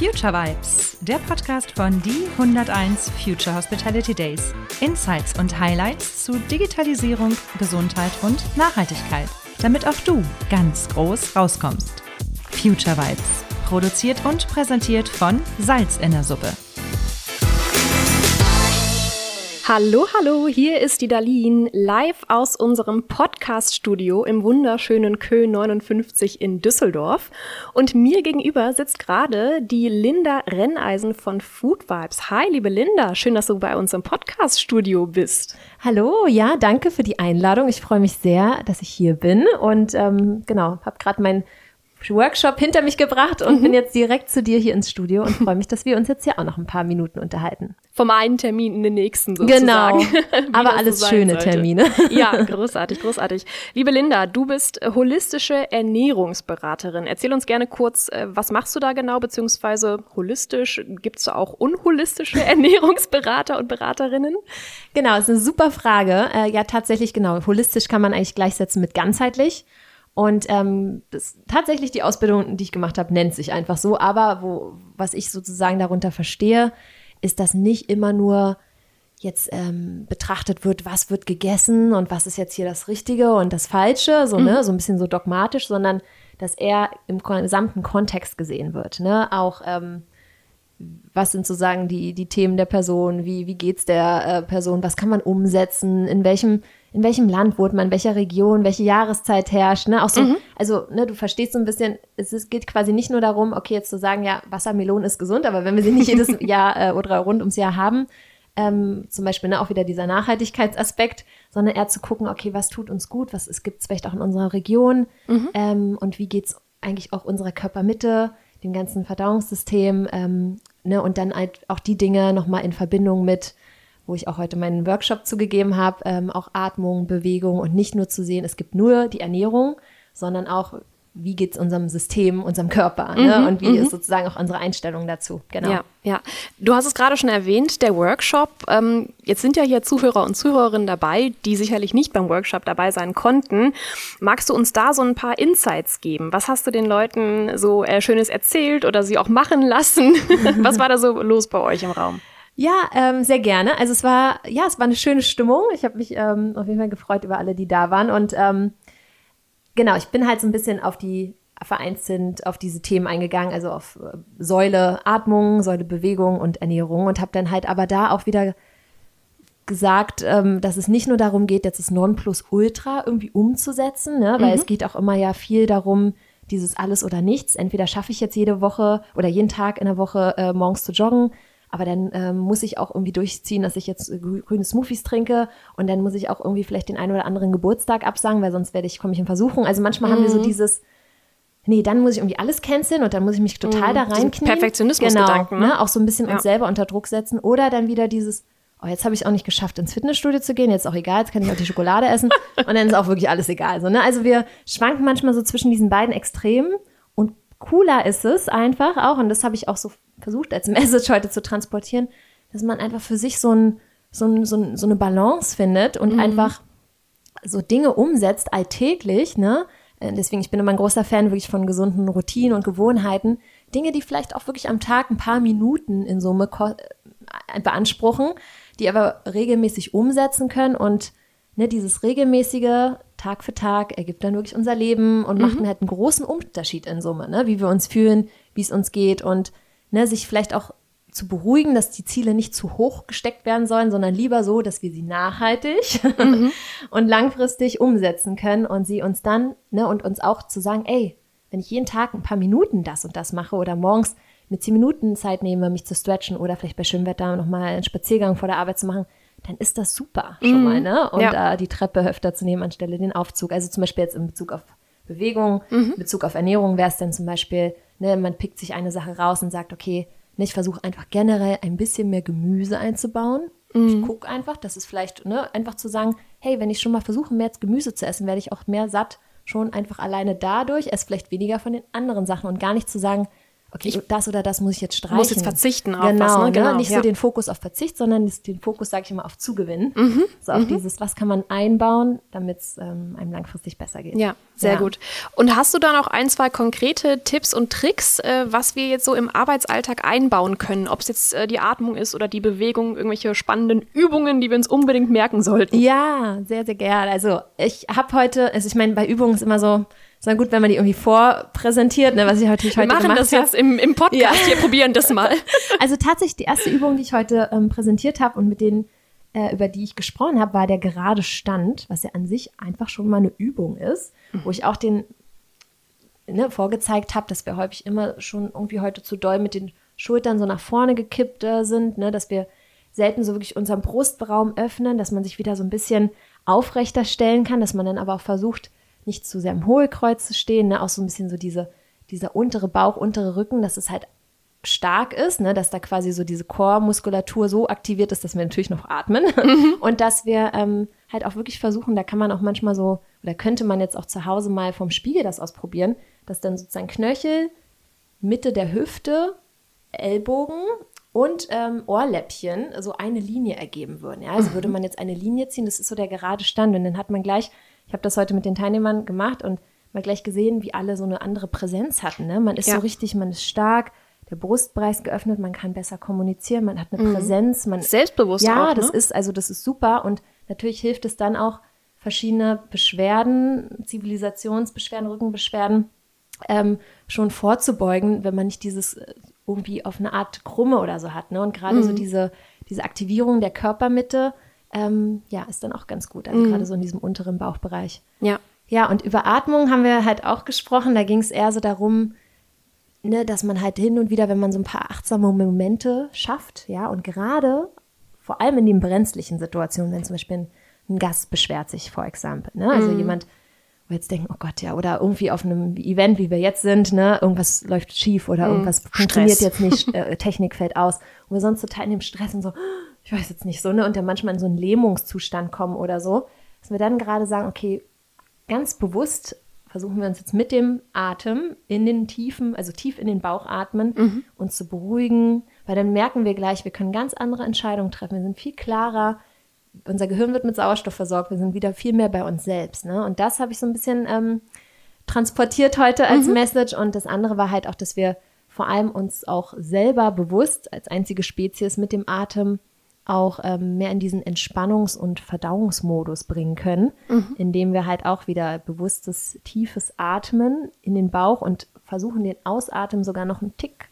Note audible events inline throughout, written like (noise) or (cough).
Future Vibes, der Podcast von die 101 Future Hospitality Days. Insights und Highlights zu Digitalisierung, Gesundheit und Nachhaltigkeit, damit auch du ganz groß rauskommst. Future Vibes, produziert und präsentiert von Salz in der Suppe. Hallo, hallo, hier ist die Darlene live aus unserem Podcast-Studio im wunderschönen Köln 59 in Düsseldorf. Und mir gegenüber sitzt gerade die Linda Renneisen von Food Vibes. Hi, liebe Linda, schön, dass du bei uns im Podcast-Studio bist. Hallo, ja, danke für die Einladung. Ich freue mich sehr, dass ich hier bin und ähm, genau, habe gerade mein Workshop hinter mich gebracht und mhm. bin jetzt direkt zu dir hier ins Studio und freue mich, dass wir uns jetzt hier auch noch ein paar Minuten unterhalten. Vom einen Termin in den nächsten sozusagen. Genau, (laughs) aber alles so schöne sollte. Termine. Ja, großartig, großartig. Liebe Linda, du bist holistische Ernährungsberaterin. Erzähl uns gerne kurz, äh, was machst du da genau, beziehungsweise holistisch, gibt es auch unholistische (laughs) Ernährungsberater und Beraterinnen? Genau, ist eine super Frage. Äh, ja, tatsächlich genau. Holistisch kann man eigentlich gleichsetzen mit ganzheitlich. Und ähm, das, tatsächlich die Ausbildung, die ich gemacht habe, nennt sich einfach so. Aber wo, was ich sozusagen darunter verstehe, ist, dass nicht immer nur jetzt ähm, betrachtet wird, was wird gegessen und was ist jetzt hier das Richtige und das Falsche, so, ne, mhm. ne, so ein bisschen so dogmatisch, sondern dass er im gesamten Kontext gesehen wird. Ne? Auch ähm, was sind sozusagen die, die Themen der Person, wie, wie geht's der äh, Person, was kann man umsetzen, in welchem in welchem Land wohnt man, in welcher Region, welche Jahreszeit herrscht, ne? Auch so, mhm. also, ne, du verstehst so ein bisschen, es ist, geht quasi nicht nur darum, okay, jetzt zu sagen, ja, Wassermelonen ist gesund, aber wenn wir sie nicht (laughs) jedes Jahr äh, oder rund ums Jahr haben, ähm, zum Beispiel ne, auch wieder dieser Nachhaltigkeitsaspekt, sondern eher zu gucken, okay, was tut uns gut, was es gibt vielleicht auch in unserer Region mhm. ähm, und wie geht's eigentlich auch unserer Körpermitte, dem ganzen Verdauungssystem, ähm, ne, und dann halt auch die Dinge nochmal in Verbindung mit wo ich auch heute meinen Workshop zugegeben habe, ähm, auch Atmung, Bewegung und nicht nur zu sehen, es gibt nur die Ernährung, sondern auch, wie geht es unserem System, unserem Körper ne? Mhm, und wie ist mhm. sozusagen auch unsere Einstellung dazu. Genau. Ja, ja. Du hast es gerade schon erwähnt, der Workshop. Ähm, jetzt sind ja hier Zuhörer und Zuhörerinnen dabei, die sicherlich nicht beim Workshop dabei sein konnten. Magst du uns da so ein paar Insights geben? Was hast du den Leuten so äh, Schönes erzählt oder sie auch machen lassen? (laughs) Was war da so los bei euch im Raum? Ja, ähm, sehr gerne. Also es war, ja, es war eine schöne Stimmung. Ich habe mich ähm, auf jeden Fall gefreut über alle, die da waren. Und ähm, genau, ich bin halt so ein bisschen auf die vereint sind, auf diese Themen eingegangen, also auf äh, Säule Atmung, Säule Bewegung und Ernährung und habe dann halt aber da auch wieder gesagt, ähm, dass es nicht nur darum geht, jetzt das Nonplusultra irgendwie umzusetzen, ne? weil mhm. es geht auch immer ja viel darum, dieses alles oder nichts. Entweder schaffe ich jetzt jede Woche oder jeden Tag in der Woche äh, morgens zu joggen aber dann ähm, muss ich auch irgendwie durchziehen, dass ich jetzt äh, grüne Smoothies trinke und dann muss ich auch irgendwie vielleicht den einen oder anderen Geburtstag absagen, weil sonst werde ich, komme ich in Versuchung. Also manchmal mhm. haben wir so mhm. dieses, nee, dann muss ich irgendwie alles canceln und dann muss ich mich total mhm. da reinknien. Perfektionismus-Gedanken. Genau, ne? Auch so ein bisschen ja. uns selber unter Druck setzen. Oder dann wieder dieses, oh, jetzt habe ich auch nicht geschafft, ins Fitnessstudio zu gehen, jetzt ist auch egal, jetzt kann ich auch die Schokolade essen (laughs) und dann ist auch wirklich alles egal. So, ne? Also wir schwanken manchmal so zwischen diesen beiden Extremen und cooler ist es einfach auch, und das habe ich auch so versucht als (laughs) Message heute zu transportieren, dass man einfach für sich so, ein, so, ein, so, ein, so eine Balance findet und mhm. einfach so Dinge umsetzt alltäglich, ne? Äh, deswegen, ich bin immer ein großer Fan wirklich von gesunden Routinen und Gewohnheiten. Dinge, die vielleicht auch wirklich am Tag ein paar Minuten in Summe äh, beanspruchen, die aber regelmäßig umsetzen können und ne, dieses regelmäßige Tag für Tag ergibt dann wirklich unser Leben und mhm. macht halt einen großen Unterschied in Summe, ne? wie wir uns fühlen, wie es uns geht und ne, sich vielleicht auch zu beruhigen, dass die Ziele nicht zu hoch gesteckt werden sollen, sondern lieber so, dass wir sie nachhaltig mhm. (laughs) und langfristig umsetzen können und sie uns dann, ne, und uns auch zu sagen, ey, wenn ich jeden Tag ein paar Minuten das und das mache oder morgens mit zehn Minuten Zeit nehme, mich zu stretchen oder vielleicht bei Schönwetter nochmal einen Spaziergang vor der Arbeit zu machen, dann ist das super schon mhm. mal, ne? Und ja. äh, die Treppe öfter zu nehmen anstelle den Aufzug. Also zum Beispiel jetzt in Bezug auf Bewegung, mhm. in Bezug auf Ernährung wäre es dann zum Beispiel, Ne, man pickt sich eine Sache raus und sagt, okay, ne, ich versuche einfach generell ein bisschen mehr Gemüse einzubauen. Mhm. Ich gucke einfach, das ist vielleicht, ne, einfach zu sagen, hey, wenn ich schon mal versuche, mehr Gemüse zu essen, werde ich auch mehr satt, schon einfach alleine dadurch, esse vielleicht weniger von den anderen Sachen und gar nicht zu sagen, okay, das oder das muss ich jetzt streichen. Muss jetzt verzichten auf genau, was, ne? Genau, ne? Nicht ja. so den Fokus auf Verzicht, sondern den Fokus, sage ich immer, auf Zugewinn. Mhm, So auf dieses, was kann man einbauen, damit es ähm, einem langfristig besser geht. Ja, sehr Ja. gut. Und hast du da noch ein, zwei konkrete Tipps und Tricks, äh, was wir jetzt so im Arbeitsalltag einbauen können? Ob es jetzt äh, die Atmung ist oder die Bewegung, irgendwelche spannenden Übungen, die wir uns unbedingt merken sollten? Ja, sehr, sehr gerne. Also ich habe heute, also ich meine, bei Übungen ist immer so, dann gut, wenn man die irgendwie vorpräsentiert, ne, was ich heute, ich Wir heute machen gemacht das habe. jetzt im, im Podcast. Ja. Wir probieren das mal. (laughs) Also tatsächlich die erste Übung, die ich heute ähm, präsentiert habe und mit denen, äh, über die ich gesprochen habe, war der gerade Stand, was ja an sich einfach schon mal eine Übung ist, wo ich auch den ne, vorgezeigt habe, dass wir häufig immer schon irgendwie heute zu doll mit den Schultern so nach vorne gekippt äh, sind, ne, dass wir selten so wirklich unseren Brustraum öffnen, dass man sich wieder so ein bisschen aufrechter stellen kann, dass man dann aber auch versucht, nicht zu sehr im Hohlkreuz zu stehen, ne, auch so ein bisschen so diese, dieser untere Bauch, untere Rücken, dass es halt stark ist, ne, dass da quasi so diese Core-Muskulatur so aktiviert ist, dass wir natürlich noch atmen. (laughs) Und dass wir ähm, halt auch wirklich versuchen, da kann man auch manchmal so, oder könnte man jetzt auch zu Hause mal vom Spiegel das ausprobieren, dass dann sozusagen Knöchel, Mitte der Hüfte, Ellbogen und ähm, Ohrläppchen so eine Linie ergeben würden. Ja? Also würde man jetzt eine Linie ziehen, das ist so der gerade Stand. Und dann hat man gleich, ich habe das heute mit den Teilnehmern gemacht und mal gleich gesehen, wie alle so eine andere Präsenz hatten. Ne? Man ist Ja. so richtig, man ist stark, der Brustbereich ist geöffnet, man kann besser kommunizieren, man hat eine Präsenz, man Selbstbewusst ja, auch, das ne? ist also das ist super und natürlich hilft es dann auch verschiedene Beschwerden, Zivilisationsbeschwerden, Rückenbeschwerden ähm, schon vorzubeugen, wenn man nicht dieses äh, irgendwie auf eine Art Krumme oder so hat. Ne? Und gerade Mhm. so diese, diese Aktivierung der Körpermitte, ähm, ja, ist dann auch ganz gut. Mhm. Also gerade so in diesem unteren Bauchbereich. Ja. Ja, und über Atmung haben wir halt auch gesprochen. Da ging es eher so darum, ne, dass man halt hin und wieder, wenn man so ein paar achtsame Momente schafft, ja, und gerade vor allem in den brenzlichen Situationen, wenn zum Beispiel ein, ein Gast beschwert sich, for example, ne, also jemand, wo wir jetzt denken, oh Gott, ja, oder irgendwie auf einem Event, wie wir jetzt sind, ne, irgendwas läuft schief oder irgendwas funktioniert jetzt nicht, (laughs) äh, Technik fällt aus, und wir sonst total in dem Stress und so, ich weiß jetzt nicht so, ne, und dann manchmal in so einen Lähmungszustand kommen oder so, dass wir dann gerade sagen, okay, ganz bewusst versuchen wir uns jetzt mit dem Atem in den Tiefen, also tief in den Bauch atmen, uns zu beruhigen, weil dann merken wir gleich, wir können ganz andere Entscheidungen treffen. Wir sind viel klarer, unser Gehirn wird mit Sauerstoff versorgt, wir sind wieder viel mehr bei uns selbst. Ne? Und das habe ich so ein bisschen ähm, transportiert heute als Message. Und das andere war halt auch, dass wir vor allem uns auch selber bewusst als einzige Spezies mit dem Atem auch ähm, mehr in diesen Entspannungs- und Verdauungsmodus bringen können, indem wir halt auch wieder bewusstes, tiefes Atmen in den Bauch und versuchen, den Ausatmen sogar noch einen Tick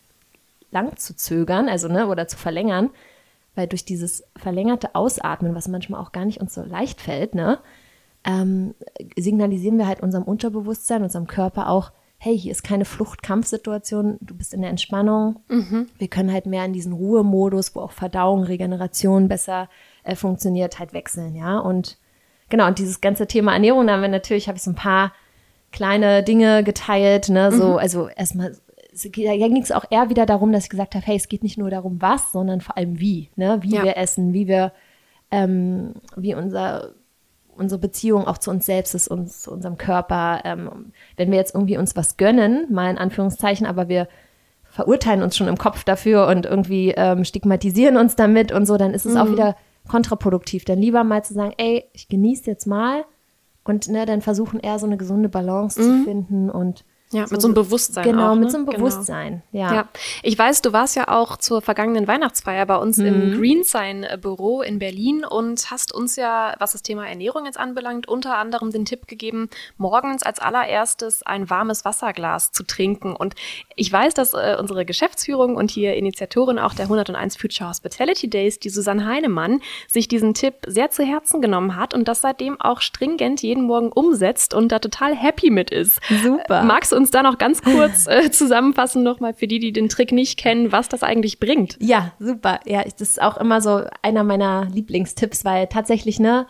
lang zu zögern, also ne, oder zu verlängern, weil durch dieses verlängerte Ausatmen, was manchmal auch gar nicht uns so leicht fällt, ne, ähm, signalisieren wir halt unserem Unterbewusstsein, unserem Körper auch, hey, hier ist keine Flucht-Kampf-Situation, du bist in der Entspannung. Wir können halt mehr in diesen Ruhemodus, wo auch Verdauung, Regeneration besser äh, funktioniert, halt wechseln, ja. Und genau, und dieses ganze Thema Ernährung, da haben wir natürlich, habe ich so ein paar kleine Dinge geteilt, ne, so, also erstmal, da ging es auch eher wieder darum, dass ich gesagt habe, hey, es geht nicht nur darum, was, sondern vor allem wie, ne, wie Ja. wir essen, wie wir, ähm, wie unser unsere Beziehung auch zu uns selbst ist, uns, zu unserem Körper. Ähm, wenn wir jetzt irgendwie uns was gönnen, mal in Anführungszeichen, aber wir verurteilen uns schon im Kopf dafür und irgendwie ähm, stigmatisieren uns damit und so, dann ist es auch wieder kontraproduktiv. Dann lieber mal zu sagen, ey, ich genieße jetzt mal und ne, dann versuchen eher so eine gesunde Balance zu finden und Ja, mit so einem Bewusstsein Genau, auch, ne? mit so einem Genau. Bewusstsein. Ja. Ja, ich weiß, du warst ja auch zur vergangenen Weihnachtsfeier bei uns Mhm. im Greensign-Büro in Berlin und hast uns ja, was das Thema Ernährung jetzt anbelangt, unter anderem den Tipp gegeben, morgens als allererstes ein warmes Wasserglas zu trinken. Und ich weiß, dass äh, unsere Geschäftsführung und hier Initiatorin auch der 101 Future Hospitality Days, die Susanne Heinemann, sich diesen Tipp sehr zu Herzen genommen hat und das seitdem auch stringent jeden Morgen umsetzt und da total happy mit ist. Super. Äh, Magst du uns da noch ganz kurz äh, zusammenfassen, nochmal für die, die den Trick nicht kennen, was das eigentlich bringt? Ja, super. Ja, das ist auch immer so einer meiner Lieblingstipps, weil tatsächlich, ne,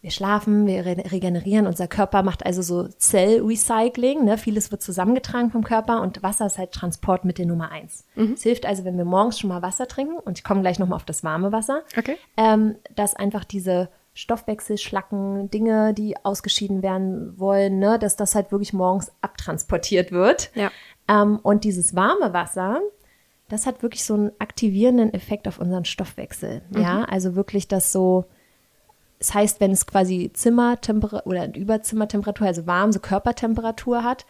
wir schlafen, wir re regenerieren, unser Körper macht also so Zellrecycling, ne, vieles wird zusammengetragen vom Körper und Wasser ist halt Transportmittel Nummer eins. Es hilft also, wenn wir morgens schon mal Wasser trinken und ich komme gleich nochmal auf das warme Wasser, Okay. ähm, dass einfach diese Stoffwechselschlacken, Dinge, die ausgeschieden werden wollen, ne, dass das halt wirklich morgens abtransportiert wird. Ja. Ähm, und dieses warme Wasser, das hat wirklich so einen aktivierenden Effekt auf unseren Stoffwechsel. Mhm. Ja, also wirklich das so, das heißt, wenn es quasi Zimmertemperatur oder Überzimmertemperatur, also warm, so Körpertemperatur hat,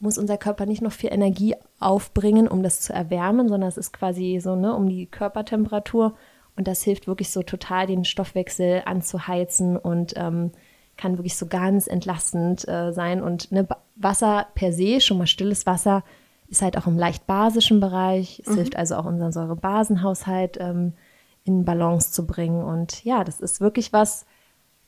muss unser Körper nicht noch viel Energie aufbringen, um das zu erwärmen, sondern es ist quasi so, ne, um die Körpertemperatur. Und das hilft wirklich so total, den Stoffwechsel anzuheizen und ähm, kann wirklich so ganz entlastend äh, sein. Und ne, Wasser per se, schon mal stilles Wasser, ist halt auch im leicht basischen Bereich. Es mhm. hilft also auch unseren Säurebasenhaushalt ähm, in Balance zu bringen. Und ja, das ist wirklich was,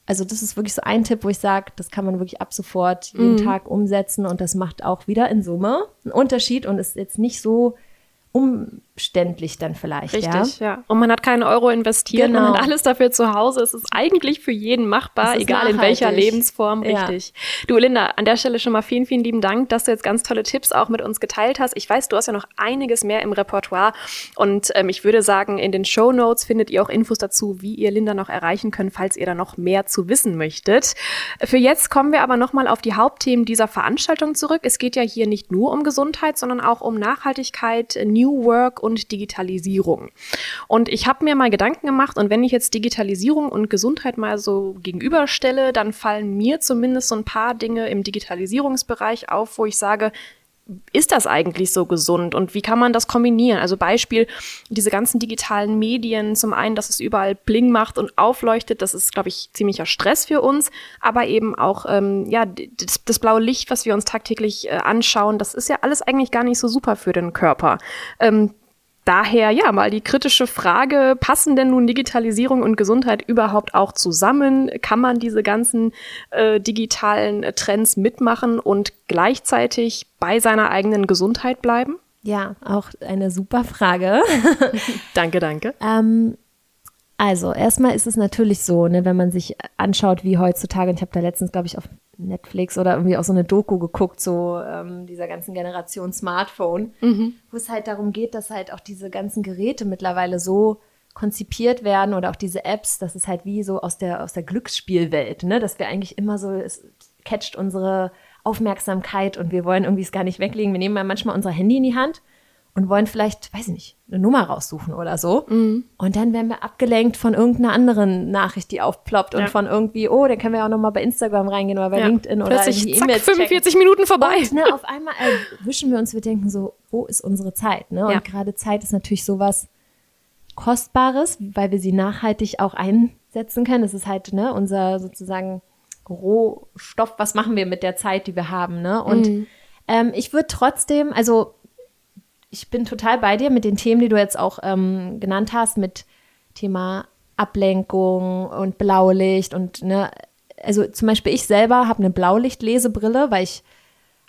also das ist wirklich so ein Tipp, wo ich sage, das kann man wirklich ab sofort jeden mhm. Tag umsetzen und das macht auch wieder in Summe einen Unterschied und ist jetzt nicht so umständlich dann vielleicht. Richtig, ja. ja. Und man hat keinen Euro investiert, genau. man hat alles dafür zu Hause. Es ist eigentlich für jeden machbar, egal nachhaltig. in welcher Lebensform. Richtig. Ja. Du, Linda, an der Stelle schon mal vielen, vielen lieben Dank, dass du jetzt ganz tolle Tipps auch mit uns geteilt hast. Ich weiß, du hast ja noch einiges mehr im Repertoire und ähm, ich würde sagen, in den Show Notes findet ihr auch Infos dazu, wie ihr Linda noch erreichen könnt, falls ihr da noch mehr zu wissen möchtet. Für jetzt kommen wir aber nochmal auf die Hauptthemen dieser Veranstaltung zurück. Es geht ja hier nicht nur um Gesundheit, sondern auch um Nachhaltigkeit, New Work und Digitalisierung. Und ich habe mir mal Gedanken gemacht und wenn ich jetzt Digitalisierung und Gesundheit mal so gegenüberstelle, dann fallen mir zumindest so ein paar Dinge im Digitalisierungsbereich auf, wo ich sage, ist das eigentlich so gesund und wie kann man das kombinieren? Also Beispiel, diese ganzen digitalen Medien, zum einen, dass es überall Bling macht und aufleuchtet, das ist, glaube ich, ziemlicher Stress für uns, aber eben auch, ähm, ja, das, das, blaue Licht, was wir uns tagtäglich äh, anschauen, das ist ja alles eigentlich gar nicht so super für den Körper. Ähm, Daher ja mal die kritische Frage, passen denn nun Digitalisierung und Gesundheit überhaupt auch zusammen? Kann man diese ganzen äh, digitalen äh, Trends mitmachen und gleichzeitig bei seiner eigenen Gesundheit bleiben? Ja, auch eine super Frage. (laughs) danke, danke. Ähm, also, erstmal ist es natürlich so, ne, wenn man sich anschaut, wie heutzutage, und ich habe da letztens, glaube ich, auf Netflix oder irgendwie auch so eine Doku geguckt, so ähm, dieser ganzen Generation Smartphone, mhm. wo es halt darum geht, dass halt auch diese ganzen Geräte mittlerweile so konzipiert werden oder auch diese Apps, das ist halt wie so aus der, aus der Glücksspielwelt, ne? Dass wir eigentlich immer so, es catcht unsere Aufmerksamkeit und wir wollen irgendwie es gar nicht weglegen. Wir nehmen ja manchmal unser Handy in die Hand und wollen vielleicht, weiß ich nicht, eine Nummer raussuchen oder so. Mhm. Und dann werden wir abgelenkt von irgendeiner anderen Nachricht, die aufploppt und von irgendwie, oh, dann können wir auch noch mal bei Instagram reingehen oder bei ja. LinkedIn Plötzlich, oder in die E-Mails 45 Minuten vorbei. Und, ne, auf einmal erwischen wir uns, wir denken so, wo ist unsere Zeit? Ne? Und ja. gerade Zeit ist natürlich sowas Kostbares, weil wir sie nachhaltig auch einsetzen können. Das ist halt ne, unser sozusagen Rohstoff. Was machen wir mit der Zeit, die wir haben? Ne? Und mhm. ähm, ich würde trotzdem, also ich bin total bei dir mit den Themen, die du jetzt auch ähm, genannt hast, mit Thema Ablenkung und Blaulicht und ne, also zum Beispiel ich selber habe eine Blaulichtlesebrille, weil ich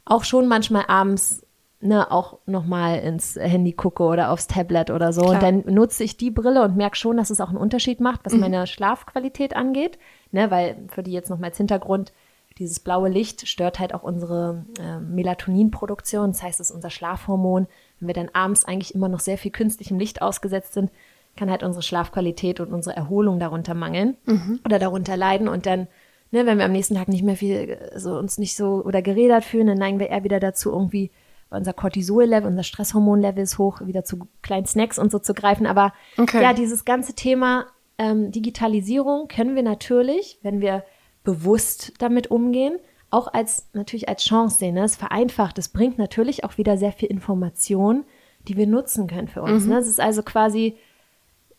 auch schon manchmal abends ne, auch nochmal ins Handy gucke oder aufs Tablet oder so. Klar. Und dann nutze ich die Brille und merke schon, dass es auch einen Unterschied macht, was mhm. meine Schlafqualität angeht. Ne, weil für die jetzt nochmal als Hintergrund, dieses blaue Licht stört halt auch unsere äh, Melatoninproduktion. Das heißt, es ist unser Schlafhormon. Wenn wir dann abends eigentlich immer noch sehr viel künstlichem Licht ausgesetzt sind, kann halt unsere Schlafqualität und unsere Erholung darunter mangeln mhm. oder darunter leiden. Und dann, ne, wenn wir am nächsten Tag nicht mehr viel, so uns nicht so oder gerädert fühlen, dann neigen wir eher wieder dazu, irgendwie unser Cortisol-Level, unser Stresshormon-Level ist hoch, wieder zu kleinen Snacks und so zu greifen. Aber okay. ja, dieses ganze Thema ähm, Digitalisierung können wir natürlich, wenn wir bewusst damit umgehen, auch als natürlich als Chance sehen. Ne? Es vereinfacht, es bringt natürlich auch wieder sehr viel Information, die wir nutzen können für uns. Mhm. Ne? Es ist also quasi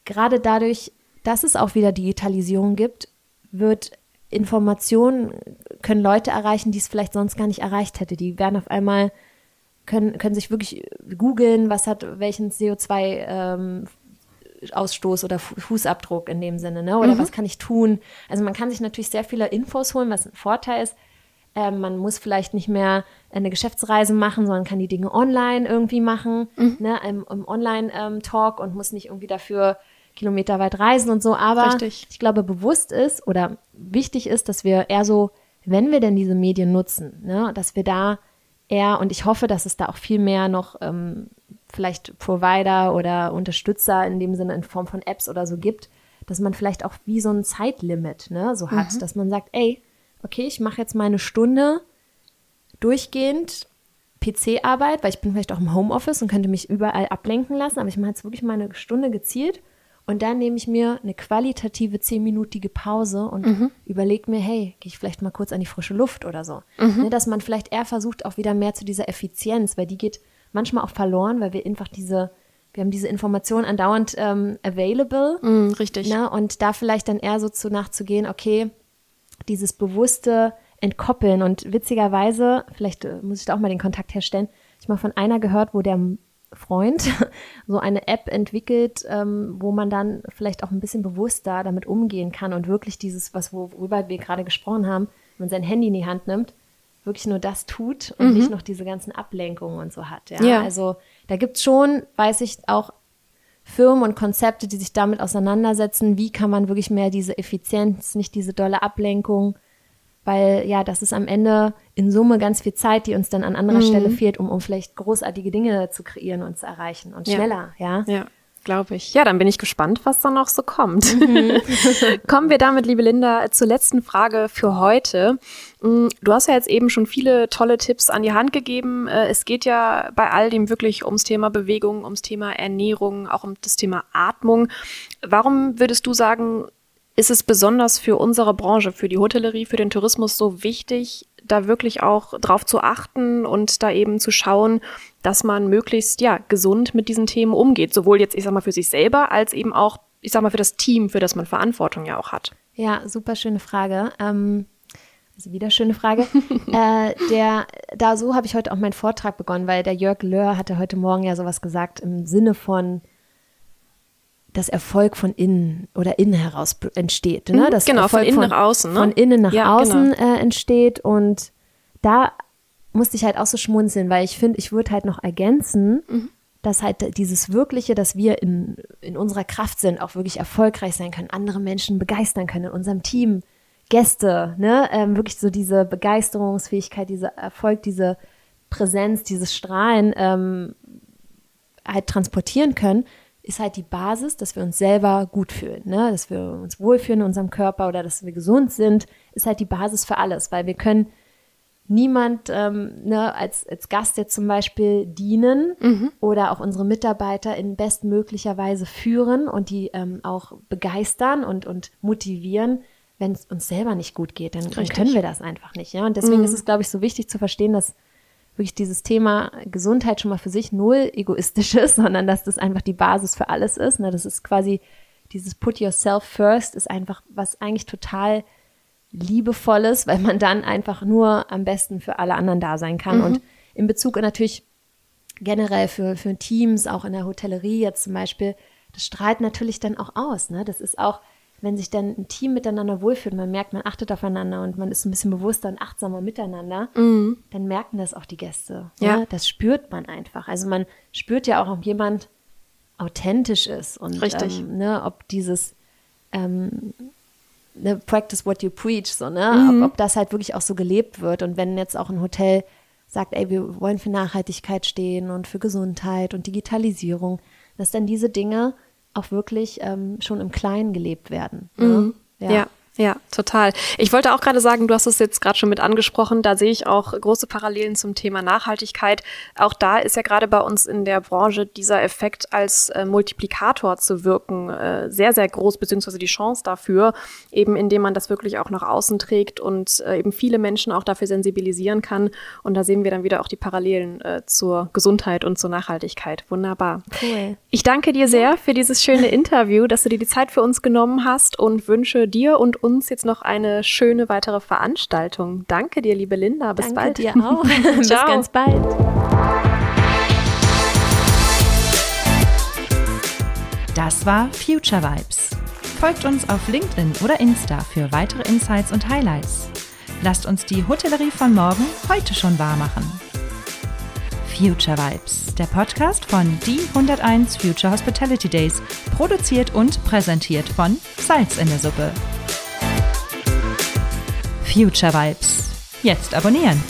gerade dadurch, dass es auch wieder Digitalisierung gibt, wird Information, können Leute erreichen, die es vielleicht sonst gar nicht erreicht hätte. Die werden auf einmal, können, können sich wirklich googeln, was hat welchen CO2 ähm, Ausstoß oder Fußabdruck in dem Sinne, ne? Oder mhm. was kann ich tun? Also man kann sich natürlich sehr viele Infos holen, was ein Vorteil ist. Ähm, man muss vielleicht nicht mehr eine Geschäftsreise machen, sondern kann die Dinge online irgendwie machen, mhm. ne, im, im Online-Talk ähm, und muss nicht irgendwie dafür kilometerweit reisen und so. Aber Richtig. ich glaube, bewusst ist oder wichtig ist, dass wir eher so, wenn wir denn diese Medien nutzen, ne, dass wir da eher, und ich hoffe, dass es da auch viel mehr noch ähm, vielleicht Provider oder Unterstützer in dem Sinne in Form von Apps oder so gibt, dass man vielleicht auch wie so ein Zeitlimit ne, so hat, mhm. dass man sagt, ey, okay, ich mache jetzt meine Stunde durchgehend PC-Arbeit, weil ich bin vielleicht auch im Homeoffice und könnte mich überall ablenken lassen, aber ich mache jetzt wirklich mal eine Stunde gezielt und dann nehme ich mir eine qualitative zehnminütige Pause und mhm. überlege mir, hey, gehe ich vielleicht mal kurz an die frische Luft oder so. Mhm. Ne, dass man vielleicht eher versucht, auch wieder mehr zu dieser Effizienz, weil die geht manchmal auch verloren, weil wir einfach diese, wir haben diese Information andauernd ähm, available. Mhm, richtig. Ne? Und da vielleicht dann eher so zu nachzugehen, okay, dieses bewusste Entkoppeln und witzigerweise, vielleicht äh, muss ich da auch mal den Kontakt herstellen, ich mal von einer gehört, wo der Freund (laughs) so eine App entwickelt, ähm, wo man dann vielleicht auch ein bisschen bewusster damit umgehen kann und wirklich dieses, was worüber wir gerade gesprochen haben, wenn man sein Handy in die Hand nimmt, wirklich nur das tut und mhm. nicht noch diese ganzen Ablenkungen und so hat. Ja, ja. also da gibt's schon, weiß ich, auch Firmen und Konzepte, die sich damit auseinandersetzen, wie kann man wirklich mehr diese Effizienz, nicht diese dolle Ablenkung weil ja, das ist am Ende in Summe ganz viel Zeit, die uns dann an anderer mhm. Stelle fehlt, um, um vielleicht großartige Dinge zu kreieren und zu erreichen und schneller, ja. Ja. Glaube ich. Ja, dann bin ich gespannt, was da noch so kommt. Mhm. (laughs) (laughs) Kommen wir damit, liebe Linda, zur letzten Frage für heute. Mm, du hast ja jetzt eben schon viele tolle Tipps an die Hand gegeben. Äh, es geht ja bei all dem wirklich ums Thema Bewegung, ums Thema Ernährung, auch um das Thema Atmung. Warum würdest du sagen, ist es besonders für unsere Branche, für die Hotellerie, für den Tourismus so wichtig, da wirklich auch drauf zu achten und da eben zu schauen, dass man möglichst ja gesund mit diesen Themen umgeht, sowohl jetzt ich sag mal für sich selber als eben auch ich sag mal für das Team, für das man Verantwortung ja auch hat. Ja, super schöne Frage. Ähm, also wieder schöne Frage. (laughs) äh, der, da so habe ich heute auch meinen Vortrag begonnen, weil der Jörg Löhr hatte heute Morgen ja sowas gesagt im Sinne von dass Erfolg von innen oder innen heraus entsteht. Ne? Mhm, dass genau, Erfolg von innen nach außen. Ne? Von innen nach ja, außen genau. äh, entsteht. Und da musste ich halt auch so schmunzeln, weil ich finde, ich würde halt noch ergänzen, mhm. dass halt dieses Wirkliche, dass wir in, in unserer Kraft sind, auch wirklich erfolgreich sein können, andere Menschen begeistern können in unserem Team, Gäste, ne, ähm, wirklich so diese Begeisterungsfähigkeit, dieser Erfolg, diese Präsenz, dieses Strahlen ähm, halt transportieren können ist halt die Basis, dass wir uns selber gut fühlen, ne? dass wir uns wohlfühlen in unserem Körper oder dass wir gesund sind, ist halt die Basis für alles, weil wir können niemand ähm, ne, als, als Gast jetzt zum Beispiel dienen mhm. oder auch unsere Mitarbeiter in bestmöglicher Weise führen und die ähm, auch begeistern und, und motivieren, wenn es uns selber nicht gut geht, dann, dann können wir das einfach nicht. Ja? Und deswegen mhm. ist es, glaube ich, so wichtig zu verstehen, dass wirklich dieses Thema Gesundheit schon mal für sich null egoistisch (laughs) ist, sondern dass das einfach die Basis für alles ist. Ne? Das ist quasi dieses Put yourself first ist einfach was eigentlich total liebevolles, weil man dann einfach nur am besten für alle anderen da sein kann. Mhm. Und in Bezug natürlich generell für, für Teams, auch in der Hotellerie jetzt zum Beispiel, das strahlt natürlich dann auch aus. Ne? Das ist auch, wenn sich dann ein Team miteinander wohlfühlt, man merkt, man achtet aufeinander und man ist ein bisschen bewusster und achtsamer miteinander, mhm. dann merken das auch die Gäste. Ja. ja. Das spürt man einfach. Also man spürt ja auch, ob jemand authentisch ist und Richtig. Ähm, ne, ob dieses ähm, ne, practice what you preach, so, ne? Mhm. Ob, ob das halt wirklich auch so gelebt wird. Und wenn jetzt auch ein Hotel sagt, ey, wir wollen für Nachhaltigkeit stehen und für Gesundheit und Digitalisierung, dass dann diese Dinge auch wirklich ähm, schon im Kleinen gelebt werden. Ne? Mhm. Ja. ja. Ja, total. Ich wollte auch gerade sagen, du hast es jetzt gerade schon mit angesprochen, da sehe ich auch große Parallelen zum Thema Nachhaltigkeit. Auch da ist ja gerade bei uns in der Branche dieser Effekt als äh, Multiplikator zu wirken äh, sehr, sehr groß, beziehungsweise die Chance dafür, eben indem man das wirklich auch nach außen trägt und äh, eben viele Menschen auch dafür sensibilisieren kann. Und da sehen wir dann wieder auch die Parallelen äh, zur Gesundheit und zur Nachhaltigkeit. Wunderbar. Cool. Ich danke dir sehr für dieses schöne Interview, dass du dir die Zeit für uns genommen hast und wünsche dir und uns jetzt noch eine schöne weitere Veranstaltung. Danke dir, liebe Linda. Bis Danke bald. dir (laughs) auch. Bis ganz bald. Das war Future Vibes. Folgt uns auf LinkedIn oder Insta für weitere Insights und Highlights. Lasst uns die Hotellerie von morgen heute schon wahr machen. Future Vibes, der Podcast von Die 101 Future Hospitality Days, produziert und präsentiert von Salz in der Suppe. Future Vibes. Jetzt abonnieren.